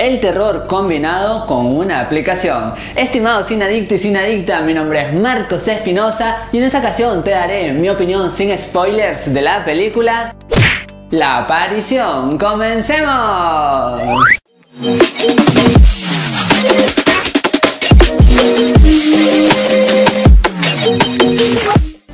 El terror combinado con una aplicación. Estimado sin adicto y sin adicta, mi nombre es Marcos Espinosa y en esta ocasión te daré mi opinión sin spoilers de la película La aparición. ¡Comencemos!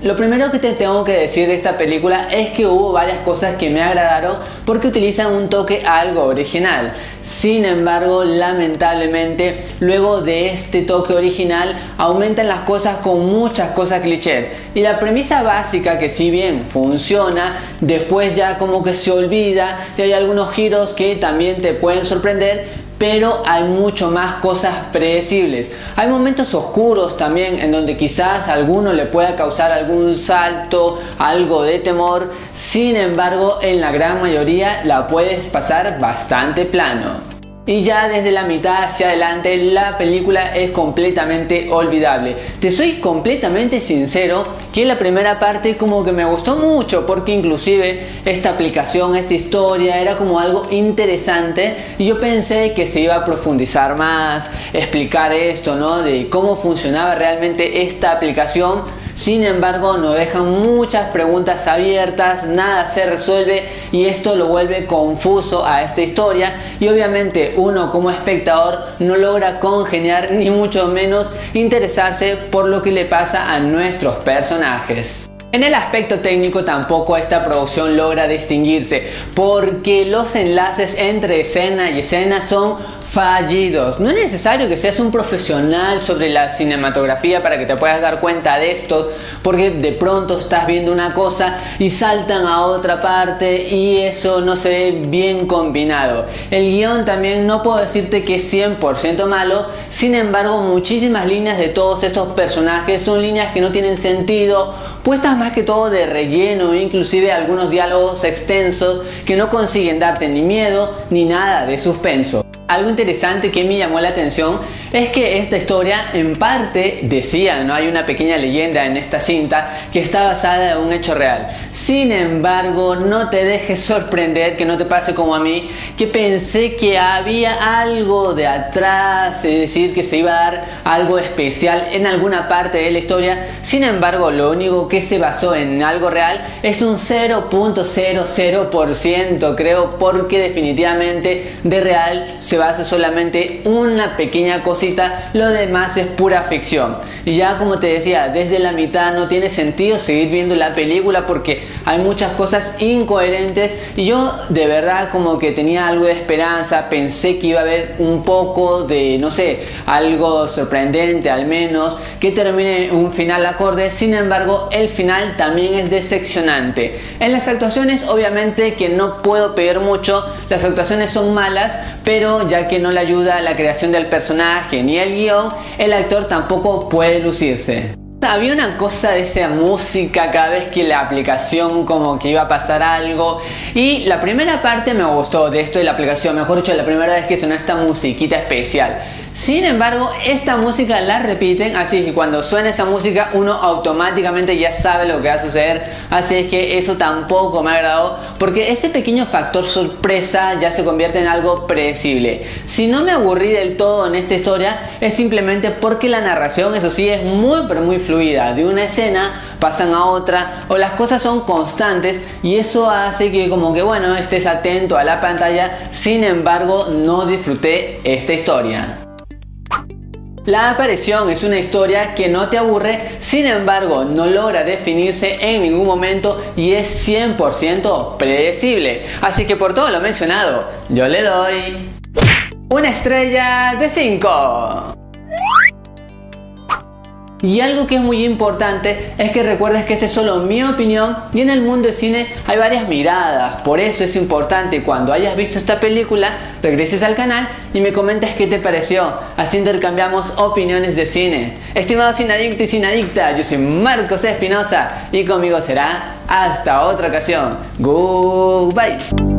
Lo primero que te tengo que decir de esta película es que hubo varias cosas que me agradaron porque utilizan un toque algo original. Sin embargo, lamentablemente, luego de este toque original, aumentan las cosas con muchas cosas clichés. Y la premisa básica, que si bien funciona, después ya como que se olvida y hay algunos giros que también te pueden sorprender, pero hay mucho más cosas predecibles. Hay momentos oscuros también en donde quizás alguno le pueda causar algún salto, algo de temor, sin embargo en la gran mayoría la puedes pasar bastante plano. Y ya desde la mitad hacia adelante la película es completamente olvidable. Te soy completamente sincero que la primera parte como que me gustó mucho porque inclusive esta aplicación, esta historia era como algo interesante y yo pensé que se iba a profundizar más, explicar esto, ¿no? De cómo funcionaba realmente esta aplicación sin embargo, nos dejan muchas preguntas abiertas, nada se resuelve y esto lo vuelve confuso a esta historia y obviamente uno como espectador no logra congeniar ni mucho menos interesarse por lo que le pasa a nuestros personajes. En el aspecto técnico tampoco esta producción logra distinguirse porque los enlaces entre escena y escena son fallidos. No es necesario que seas un profesional sobre la cinematografía para que te puedas dar cuenta de esto, porque de pronto estás viendo una cosa y saltan a otra parte y eso no se ve bien combinado. El guion también no puedo decirte que es 100% malo, sin embargo muchísimas líneas de todos estos personajes son líneas que no tienen sentido, puestas más que todo de relleno, inclusive algunos diálogos extensos que no consiguen darte ni miedo ni nada de suspenso. Algo interesante que me llamó la atención es que esta historia en parte decía, no hay una pequeña leyenda en esta cinta que está basada en un hecho real. Sin embargo, no te dejes sorprender, que no te pase como a mí, que pensé que había algo de atrás, es decir, que se iba a dar algo especial en alguna parte de la historia. Sin embargo, lo único que se basó en algo real es un 0.00%, creo, porque definitivamente de real se basa solamente una pequeña lo demás es pura ficción. Y ya como te decía, desde la mitad no tiene sentido seguir viendo la película porque hay muchas cosas incoherentes y yo de verdad como que tenía algo de esperanza, pensé que iba a haber un poco de, no sé, algo sorprendente al menos, que termine un final acorde, sin embargo el final también es decepcionante. En las actuaciones obviamente que no puedo pedir mucho, las actuaciones son malas, pero ya que no le ayuda a la creación del personaje ni el guion, el actor tampoco puede lucirse. Había una cosa de esa música cada vez que la aplicación como que iba a pasar algo y la primera parte me gustó de esto de la aplicación, mejor dicho la primera vez que sonó esta musiquita especial. Sin embargo, esta música la repiten, así que cuando suena esa música uno automáticamente ya sabe lo que va a suceder, así es que eso tampoco me agradó, porque ese pequeño factor sorpresa ya se convierte en algo predecible. Si no me aburrí del todo en esta historia, es simplemente porque la narración, eso sí, es muy pero muy fluida, de una escena pasan a otra o las cosas son constantes y eso hace que como que bueno estés atento a la pantalla. Sin embargo no disfruté esta historia la aparición es una historia que no te aburre, sin embargo no logra definirse en ningún momento y es 100% predecible. Así que por todo lo mencionado, yo le doy una estrella de 5. Y algo que es muy importante es que recuerdes que esta es solo mi opinión y en el mundo del cine hay varias miradas. Por eso es importante cuando hayas visto esta película regreses al canal y me comentes qué te pareció. Así intercambiamos opiniones de cine. Estimado sinadicto y sinadicta, yo soy Marcos Espinosa y conmigo será hasta otra ocasión. Goodbye.